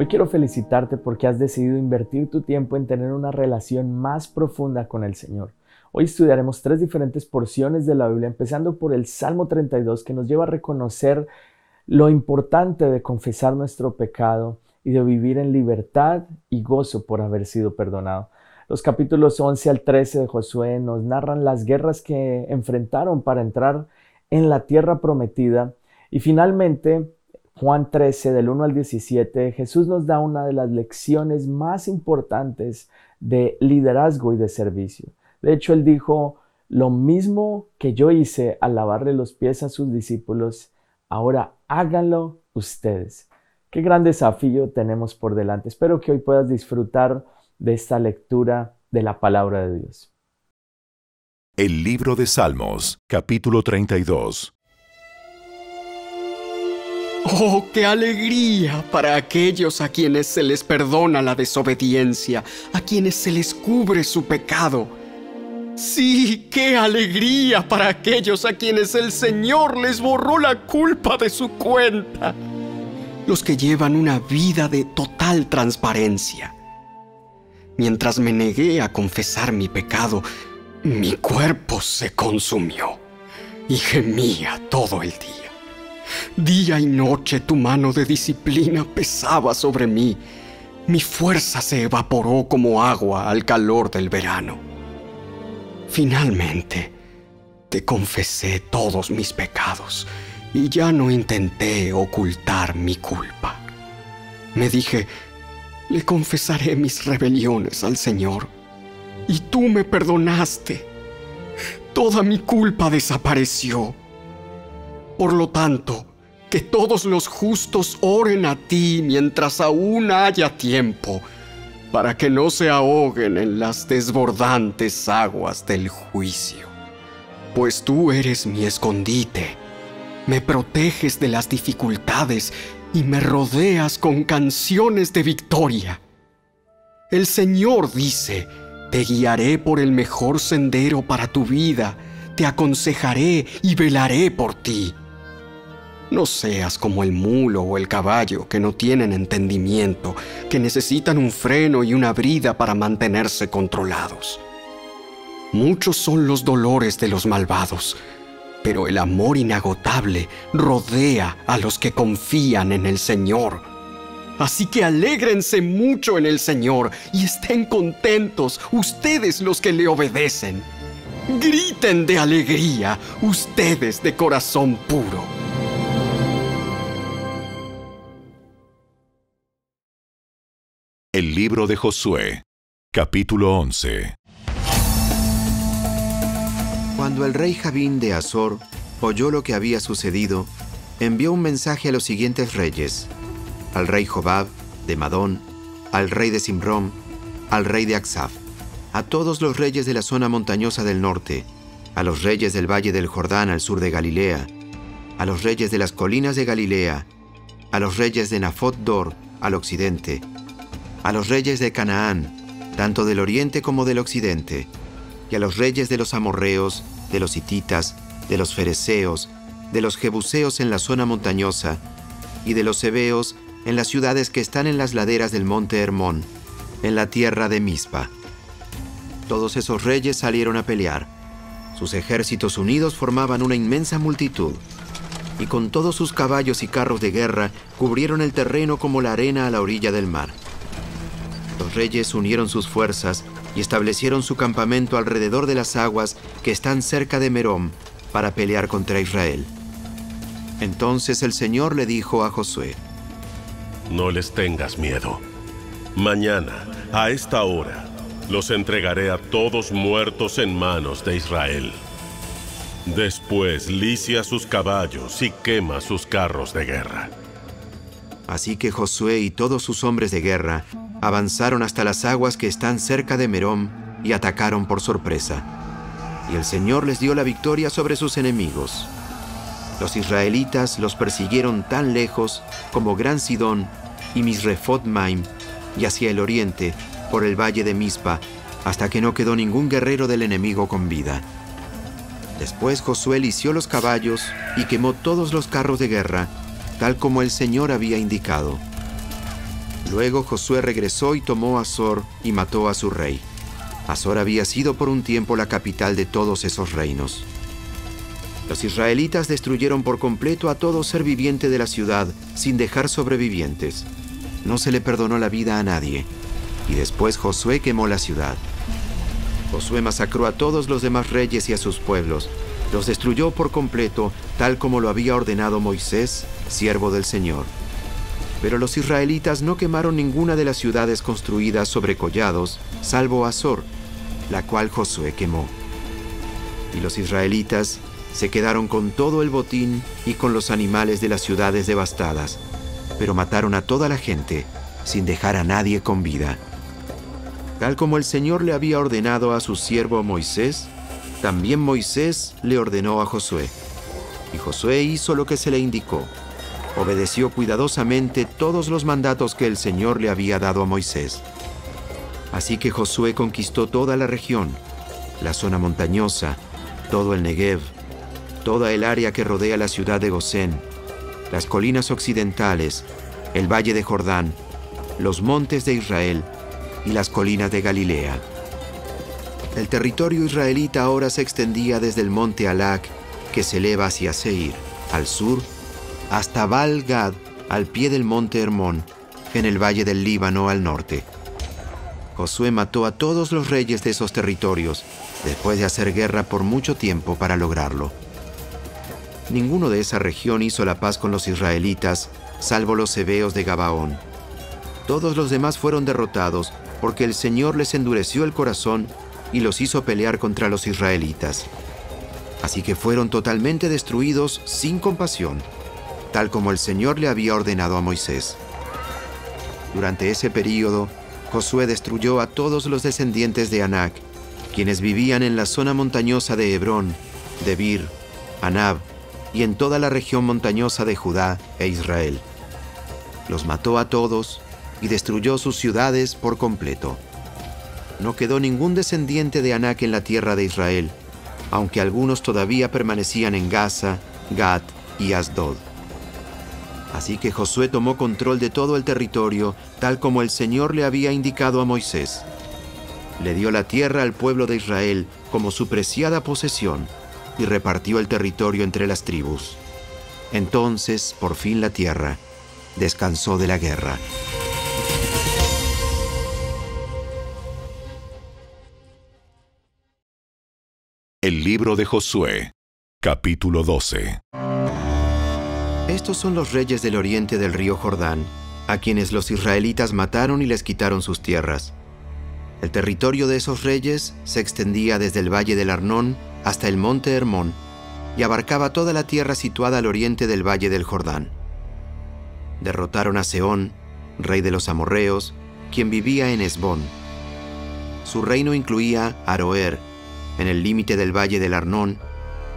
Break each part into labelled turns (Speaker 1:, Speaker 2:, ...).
Speaker 1: Hoy quiero felicitarte porque has decidido invertir tu tiempo en tener una relación más profunda con el Señor. Hoy estudiaremos tres diferentes porciones de la Biblia, empezando por el Salmo 32, que nos lleva a reconocer lo importante de confesar nuestro pecado y de vivir en libertad y gozo por haber sido perdonado. Los capítulos 11 al 13 de Josué nos narran las guerras que enfrentaron para entrar en la tierra prometida y finalmente Juan 13 del 1 al 17 Jesús nos da una de las lecciones más importantes de liderazgo y de servicio. De hecho, él dijo, lo mismo que yo hice al lavarle los pies a sus discípulos, ahora háganlo ustedes. Qué gran desafío tenemos por delante. Espero que hoy puedas disfrutar de esta lectura de la palabra de Dios.
Speaker 2: El libro de Salmos, capítulo 32.
Speaker 3: Oh, qué alegría para aquellos a quienes se les perdona la desobediencia, a quienes se les cubre su pecado. Sí, qué alegría para aquellos a quienes el Señor les borró la culpa de su cuenta. Los que llevan una vida de total transparencia. Mientras me negué a confesar mi pecado, mi cuerpo se consumió y gemía todo el día. Día y noche tu mano de disciplina pesaba sobre mí. Mi fuerza se evaporó como agua al calor del verano. Finalmente, te confesé todos mis pecados y ya no intenté ocultar mi culpa. Me dije, le confesaré mis rebeliones al Señor y tú me perdonaste. Toda mi culpa desapareció. Por lo tanto, que todos los justos oren a ti mientras aún haya tiempo para que no se ahoguen en las desbordantes aguas del juicio. Pues tú eres mi escondite, me proteges de las dificultades y me rodeas con canciones de victoria. El Señor dice, te guiaré por el mejor sendero para tu vida, te aconsejaré y velaré por ti. No seas como el mulo o el caballo que no tienen entendimiento, que necesitan un freno y una brida para mantenerse controlados. Muchos son los dolores de los malvados, pero el amor inagotable rodea a los que confían en el Señor. Así que alégrense mucho en el Señor y estén contentos ustedes los que le obedecen. Griten de alegría ustedes de corazón puro.
Speaker 2: El libro de Josué, capítulo 11.
Speaker 4: Cuando el rey Javín de Azor oyó lo que había sucedido, envió un mensaje a los siguientes reyes: al rey Jobab de Madón, al rey de Simrón, al rey de Aksaf, a todos los reyes de la zona montañosa del norte, a los reyes del valle del Jordán al sur de Galilea, a los reyes de las colinas de Galilea, a los reyes de Nafot Dor al occidente, a los reyes de Canaán, tanto del oriente como del occidente, y a los reyes de los amorreos, de los hititas, de los fereceos, de los jebuseos en la zona montañosa, y de los hebeos en las ciudades que están en las laderas del monte Hermón, en la tierra de Mizpa. Todos esos reyes salieron a pelear. Sus ejércitos unidos formaban una inmensa multitud, y con todos sus caballos y carros de guerra cubrieron el terreno como la arena a la orilla del mar. Los reyes unieron sus fuerzas y establecieron su campamento alrededor de las aguas que están cerca de Merom para pelear contra Israel. Entonces el Señor le dijo a Josué,
Speaker 5: No les tengas miedo. Mañana, a esta hora, los entregaré a todos muertos en manos de Israel. Después licia sus caballos y quema sus carros de guerra.
Speaker 4: Así que Josué y todos sus hombres de guerra avanzaron hasta las aguas que están cerca de Merom y atacaron por sorpresa. Y el Señor les dio la victoria sobre sus enemigos. Los israelitas los persiguieron tan lejos como Gran Sidón y Misrefot Maim y hacia el oriente por el valle de Mispa hasta que no quedó ningún guerrero del enemigo con vida. Después Josué lició los caballos y quemó todos los carros de guerra tal como el Señor había indicado. Luego Josué regresó y tomó a Azor y mató a su rey. Azor había sido por un tiempo la capital de todos esos reinos. Los israelitas destruyeron por completo a todo ser viviente de la ciudad sin dejar sobrevivientes. No se le perdonó la vida a nadie. Y después Josué quemó la ciudad. Josué masacró a todos los demás reyes y a sus pueblos. Los destruyó por completo, tal como lo había ordenado Moisés, siervo del Señor. Pero los israelitas no quemaron ninguna de las ciudades construidas sobre collados, salvo Azor, la cual Josué quemó. Y los israelitas se quedaron con todo el botín y con los animales de las ciudades devastadas, pero mataron a toda la gente sin dejar a nadie con vida. Tal como el Señor le había ordenado a su siervo Moisés, también Moisés le ordenó a Josué. Y Josué hizo lo que se le indicó. Obedeció cuidadosamente todos los mandatos que el Señor le había dado a Moisés. Así que Josué conquistó toda la región, la zona montañosa, todo el Negev, toda el área que rodea la ciudad de Gosén, las colinas occidentales, el valle de Jordán, los montes de Israel y las colinas de Galilea. El territorio israelita ahora se extendía desde el monte Alac, que se eleva hacia Seir, al sur, hasta Baal Gad, al pie del monte Hermón, en el valle del Líbano al norte. Josué mató a todos los reyes de esos territorios, después de hacer guerra por mucho tiempo para lograrlo. Ninguno de esa región hizo la paz con los israelitas, salvo los hebeos de Gabaón. Todos los demás fueron derrotados porque el Señor les endureció el corazón y los hizo pelear contra los israelitas. Así que fueron totalmente destruidos sin compasión, tal como el Señor le había ordenado a Moisés. Durante ese período, Josué destruyó a todos los descendientes de Anac, quienes vivían en la zona montañosa de Hebrón, Debir, Anab y en toda la región montañosa de Judá e Israel. Los mató a todos y destruyó sus ciudades por completo. No quedó ningún descendiente de Anac en la tierra de Israel, aunque algunos todavía permanecían en Gaza, Gat y Asdod. Así que Josué tomó control de todo el territorio, tal como el Señor le había indicado a Moisés. Le dio la tierra al pueblo de Israel como su preciada posesión y repartió el territorio entre las tribus. Entonces, por fin la tierra descansó de la guerra.
Speaker 2: El libro de Josué, capítulo 12.
Speaker 4: Estos son los reyes del oriente del río Jordán, a quienes los israelitas mataron y les quitaron sus tierras. El territorio de esos reyes se extendía desde el valle del Arnón hasta el monte Hermón y abarcaba toda la tierra situada al oriente del valle del Jordán. Derrotaron a Seón, rey de los amorreos, quien vivía en Esbón. Su reino incluía Aroer, en el límite del valle del Arnón,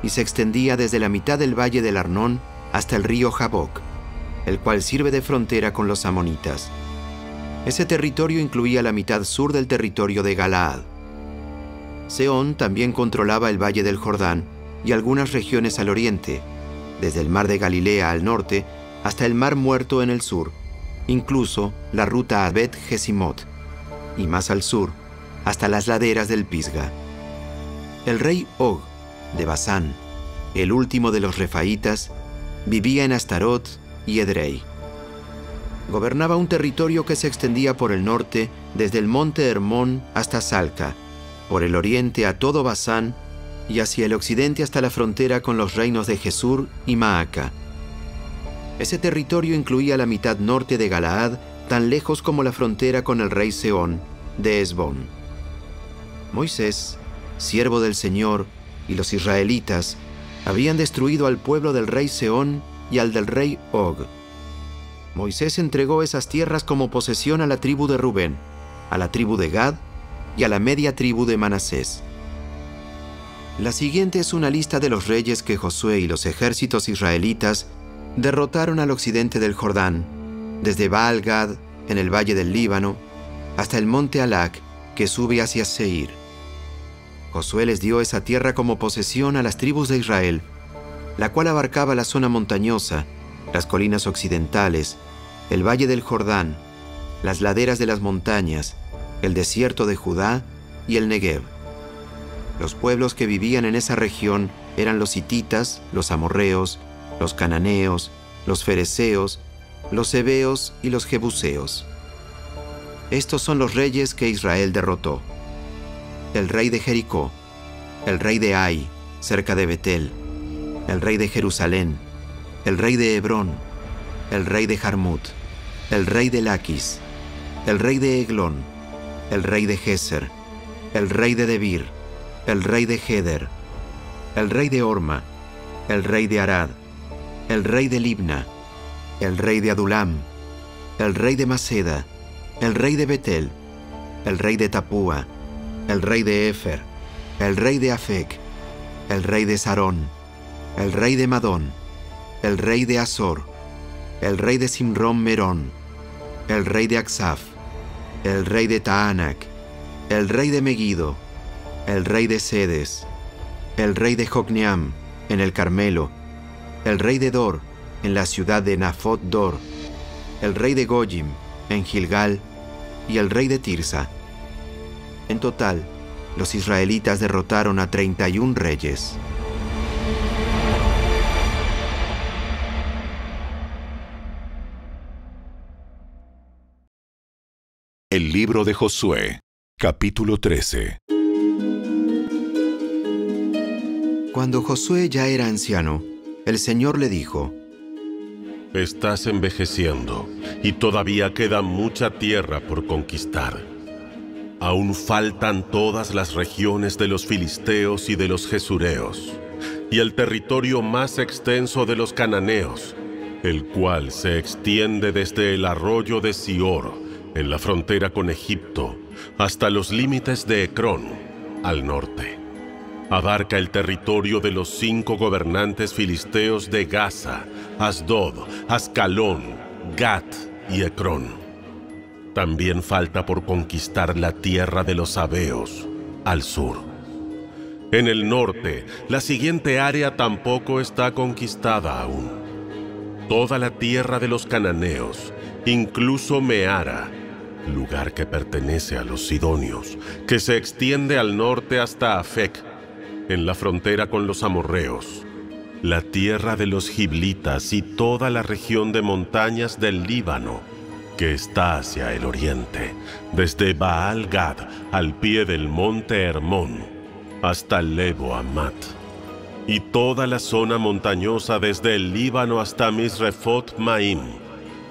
Speaker 4: y se extendía desde la mitad del valle del Arnón hasta el río Jaboc, el cual sirve de frontera con los amonitas. Ese territorio incluía la mitad sur del territorio de Galaad. Seón también controlaba el valle del Jordán y algunas regiones al oriente, desde el mar de Galilea al norte hasta el mar muerto en el sur, incluso la ruta a Bet y más al sur, hasta las laderas del Pisga. El rey Og de Basán, el último de los refaítas, vivía en Astarot y Edrei. Gobernaba un territorio que se extendía por el norte desde el monte Hermón hasta Salca, por el oriente a todo Basán y hacia el occidente hasta la frontera con los reinos de Jesur y Maaca. Ese territorio incluía la mitad norte de Galaad, tan lejos como la frontera con el rey Seón de Esbón. Moisés siervo del Señor, y los israelitas habían destruido al pueblo del rey Seón y al del rey Og. Moisés entregó esas tierras como posesión a la tribu de Rubén, a la tribu de Gad y a la media tribu de Manasés. La siguiente es una lista de los reyes que Josué y los ejércitos israelitas derrotaron al occidente del Jordán, desde Baal Gad en el valle del Líbano hasta el monte Alac que sube hacia Seir. Josué les dio esa tierra como posesión a las tribus de Israel, la cual abarcaba la zona montañosa, las colinas occidentales, el valle del Jordán, las laderas de las montañas, el desierto de Judá y el Negev. Los pueblos que vivían en esa región eran los hititas, los amorreos, los cananeos, los fereceos, los heveos y los jebuseos. Estos son los reyes que Israel derrotó. El rey de Jericó, el rey de Ai, cerca de Betel, el rey de Jerusalén, el rey de Hebrón, el rey de Jarmut, el rey de Laquis, el rey de Eglón, el rey de Geser, el rey de Debir, el rey de Heder, el rey de Orma, el rey de Arad, el rey de Libna, el rey de Adulam, el rey de Maceda, el rey de Betel, el rey de Tapúa, el rey de Efer, el rey de Afec, el rey de Sarón, el rey de Madón, el rey de Azor, el rey de Simrón Merón, el rey de Aksaf, el rey de Taanac, el rey de Megido, el rey de Sedes, el rey de Jocneam en el Carmelo, el rey de Dor en la ciudad de Nafot Dor, el rey de Gojim en Gilgal y el rey de Tirsa. En total, los israelitas derrotaron a 31 reyes.
Speaker 2: El libro de Josué, capítulo 13.
Speaker 4: Cuando Josué ya era anciano, el Señor le dijo,
Speaker 5: Estás envejeciendo y todavía queda mucha tierra por conquistar. Aún faltan todas las regiones de los filisteos y de los jesureos, y el territorio más extenso de los cananeos, el cual se extiende desde el arroyo de Sior, en la frontera con Egipto, hasta los límites de Ecrón, al norte abarca el territorio de los cinco gobernantes filisteos de Gaza, Asdod, Ascalón, Gat y Ecrón. También falta por conquistar la tierra de los Abeos, al sur. En el norte, la siguiente área tampoco está conquistada aún. Toda la tierra de los cananeos, incluso Meara, lugar que pertenece a los sidonios, que se extiende al norte hasta Afec, en la frontera con los amorreos, la tierra de los giblitas y toda la región de montañas del Líbano, que está hacia el oriente, desde Baal Gad al pie del monte Hermón hasta Lebo Amat, y toda la zona montañosa desde el Líbano hasta Misrefot Maim,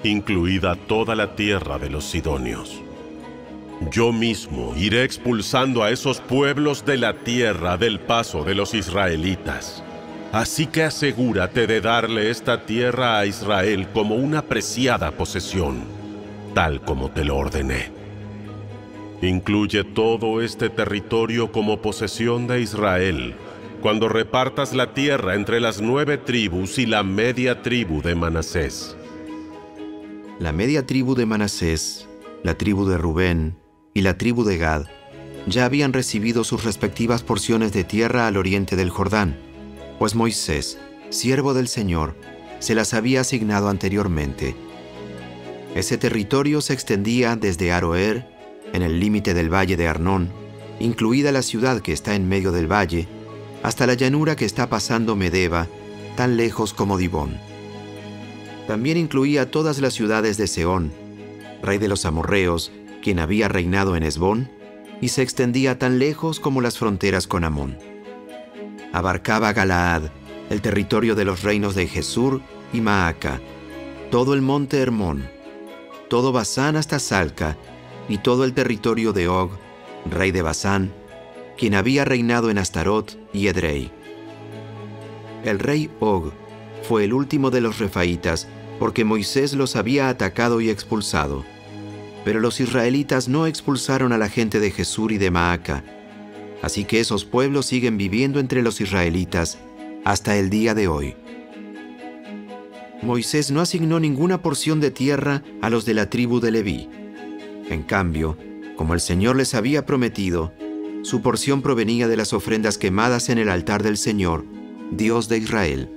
Speaker 5: incluida toda la tierra de los Sidonios yo mismo iré expulsando a esos pueblos de la tierra del paso de los israelitas. Así que asegúrate de darle esta tierra a Israel como una preciada posesión, tal como te lo ordené. Incluye todo este territorio como posesión de Israel, cuando repartas la tierra entre las nueve tribus y la media tribu de Manasés.
Speaker 4: La media tribu de Manasés, la tribu de Rubén, y la tribu de Gad ya habían recibido sus respectivas porciones de tierra al oriente del Jordán, pues Moisés, siervo del Señor, se las había asignado anteriormente. Ese territorio se extendía desde Aroer, en el límite del valle de Arnón, incluida la ciudad que está en medio del valle, hasta la llanura que está pasando Medeba, tan lejos como Dibón. También incluía todas las ciudades de Seón, rey de los amorreos, quien había reinado en Esbón, y se extendía tan lejos como las fronteras con Amón. Abarcaba Galaad, el territorio de los reinos de Jesur y Maaca, todo el monte Hermón, todo Basán hasta Salca, y todo el territorio de Og, rey de Basán, quien había reinado en Astarot y Edrei. El rey Og fue el último de los refaitas, porque Moisés los había atacado y expulsado. Pero los israelitas no expulsaron a la gente de Jesús y de Maaca. Así que esos pueblos siguen viviendo entre los israelitas hasta el día de hoy. Moisés no asignó ninguna porción de tierra a los de la tribu de Leví. En cambio, como el Señor les había prometido, su porción provenía de las ofrendas quemadas en el altar del Señor, Dios de Israel.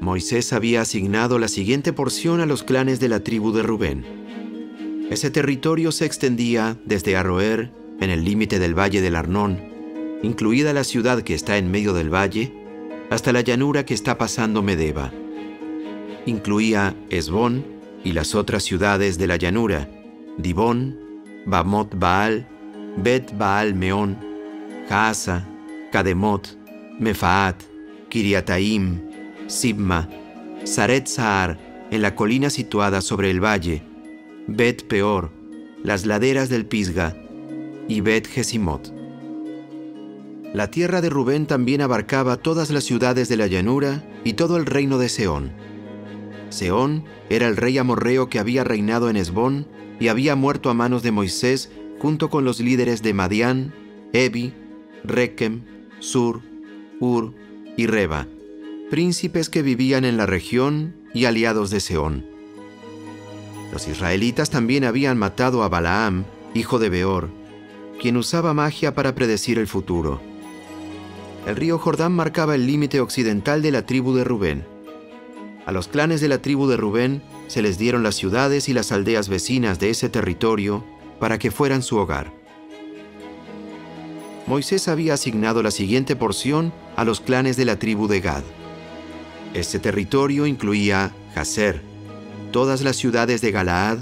Speaker 4: Moisés había asignado la siguiente porción a los clanes de la tribu de Rubén Ese territorio se extendía desde Arroer, en el límite del valle del Arnón, incluida la ciudad que está en medio del valle, hasta la llanura que está pasando Medeba. Incluía Esbón y las otras ciudades de la llanura, Dibón, Bamot Baal, Bet Baal Meón, Jaasa, Kademot, Mefaat, Kiriataim, Sibma, Saret Sahar, en la colina situada sobre el valle, Bet Peor, las laderas del Pisga, y Bet Gesimot. La tierra de Rubén también abarcaba todas las ciudades de la llanura y todo el reino de Seón. Seón era el rey amorreo que había reinado en Esbón y había muerto a manos de Moisés junto con los líderes de Madián, Ebi, Rekem, Sur, Ur y Reba, príncipes que vivían en la región y aliados de Seón. Los israelitas también habían matado a Balaam, hijo de Beor, quien usaba magia para predecir el futuro. El río Jordán marcaba el límite occidental de la tribu de Rubén. A los clanes de la tribu de Rubén se les dieron las ciudades y las aldeas vecinas de ese territorio para que fueran su hogar. Moisés había asignado la siguiente porción a los clanes de la tribu de Gad. Este territorio incluía Jazer, todas las ciudades de Galaad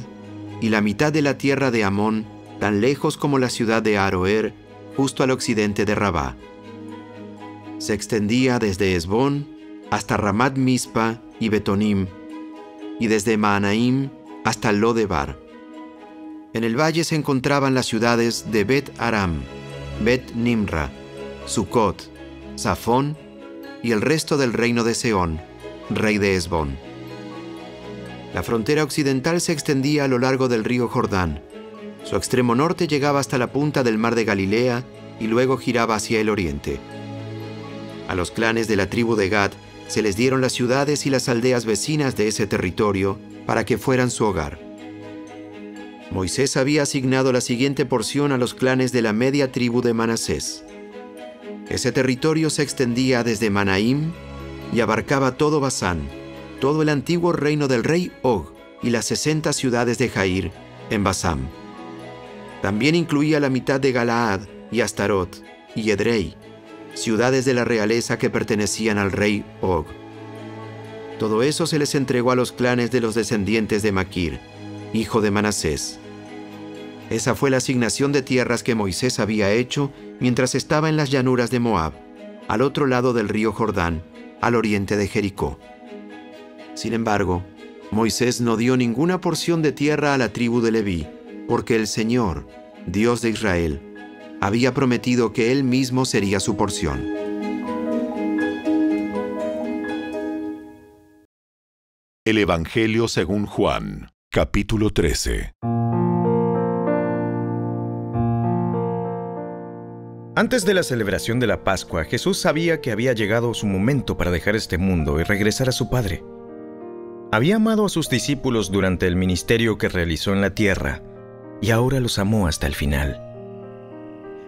Speaker 4: y la mitad de la tierra de Amón, tan lejos como la ciudad de Aroer, justo al occidente de Rabá. Se extendía desde Esbón hasta Ramat Mispa y Betonim, y desde Maanaim hasta Lodebar. En el valle se encontraban las ciudades de Bet Aram, Bet Nimra, Sucot, Safón y el resto del reino de Seón, rey de Esbón. La frontera occidental se extendía a lo largo del río Jordán. Su extremo norte llegaba hasta la punta del mar de Galilea y luego giraba hacia el oriente. A los clanes de la tribu de Gad se les dieron las ciudades y las aldeas vecinas de ese territorio para que fueran su hogar. Moisés había asignado la siguiente porción a los clanes de la media tribu de Manasés. Ese territorio se extendía desde Manaim y abarcaba todo Basán, todo el antiguo reino del rey Og y las sesenta ciudades de Jair en Basán. También incluía la mitad de Galaad y Astarot y Edrei, ciudades de la realeza que pertenecían al rey Og. Todo eso se les entregó a los clanes de los descendientes de Maquir, hijo de Manasés. Esa fue la asignación de tierras que Moisés había hecho mientras estaba en las llanuras de Moab, al otro lado del río Jordán, al oriente de Jericó. Sin embargo, Moisés no dio ninguna porción de tierra a la tribu de Leví, porque el Señor, Dios de Israel, había prometido que él mismo sería su porción.
Speaker 2: El Evangelio según Juan, capítulo 13.
Speaker 6: Antes de la celebración de la Pascua, Jesús sabía que había llegado su momento para dejar este mundo y regresar a su Padre. Había amado a sus discípulos durante el ministerio que realizó en la tierra y ahora los amó hasta el final.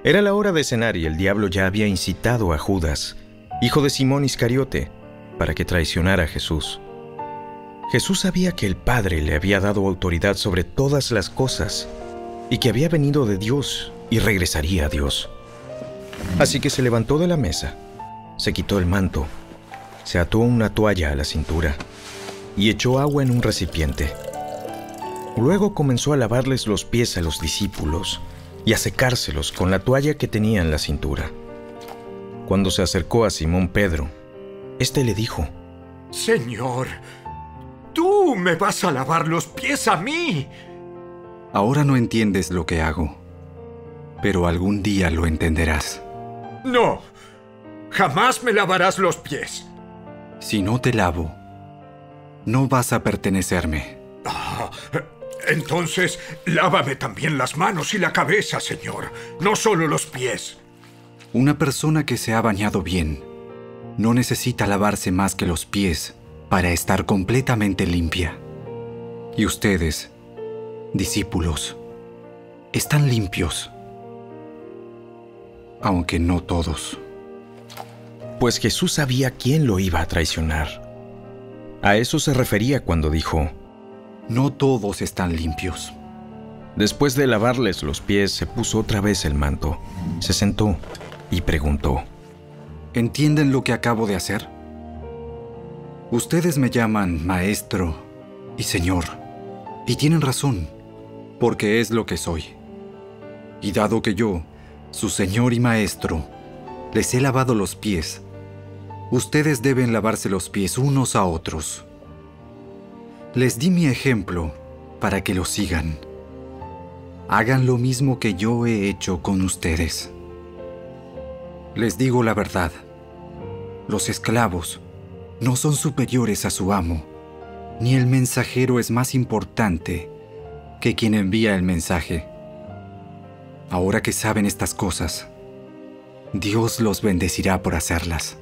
Speaker 6: Era la hora de cenar y el diablo ya había incitado a Judas, hijo de Simón Iscariote, para que traicionara a Jesús. Jesús sabía que el Padre le había dado autoridad sobre todas las cosas y que había venido de Dios y regresaría a Dios. Así que se levantó de la mesa, se quitó el manto, se ató una toalla a la cintura y echó agua en un recipiente. Luego comenzó a lavarles los pies a los discípulos y a secárselos con la toalla que tenía en la cintura. Cuando se acercó a Simón Pedro, éste le dijo,
Speaker 7: Señor, tú me vas a lavar los pies a mí.
Speaker 8: Ahora no entiendes lo que hago, pero algún día lo entenderás.
Speaker 7: No, jamás me lavarás los pies.
Speaker 8: Si no te lavo, no vas a pertenecerme.
Speaker 7: Ah, entonces, lávame también las manos y la cabeza, Señor, no solo los pies.
Speaker 8: Una persona que se ha bañado bien no necesita lavarse más que los pies para estar completamente limpia. Y ustedes, discípulos, están limpios aunque no todos.
Speaker 6: Pues Jesús sabía quién lo iba a traicionar. A eso se refería cuando dijo,
Speaker 8: No todos están limpios.
Speaker 6: Después de lavarles los pies, se puso otra vez el manto, se sentó y preguntó.
Speaker 8: ¿Entienden lo que acabo de hacer? Ustedes me llaman maestro y señor, y tienen razón, porque es lo que soy. Y dado que yo, su señor y maestro, les he lavado los pies, ustedes deben lavarse los pies unos a otros. Les di mi ejemplo para que lo sigan. Hagan lo mismo que yo he hecho con ustedes. Les digo la verdad, los esclavos no son superiores a su amo, ni el mensajero es más importante que quien envía el mensaje. Ahora que saben estas cosas, Dios los bendecirá por hacerlas.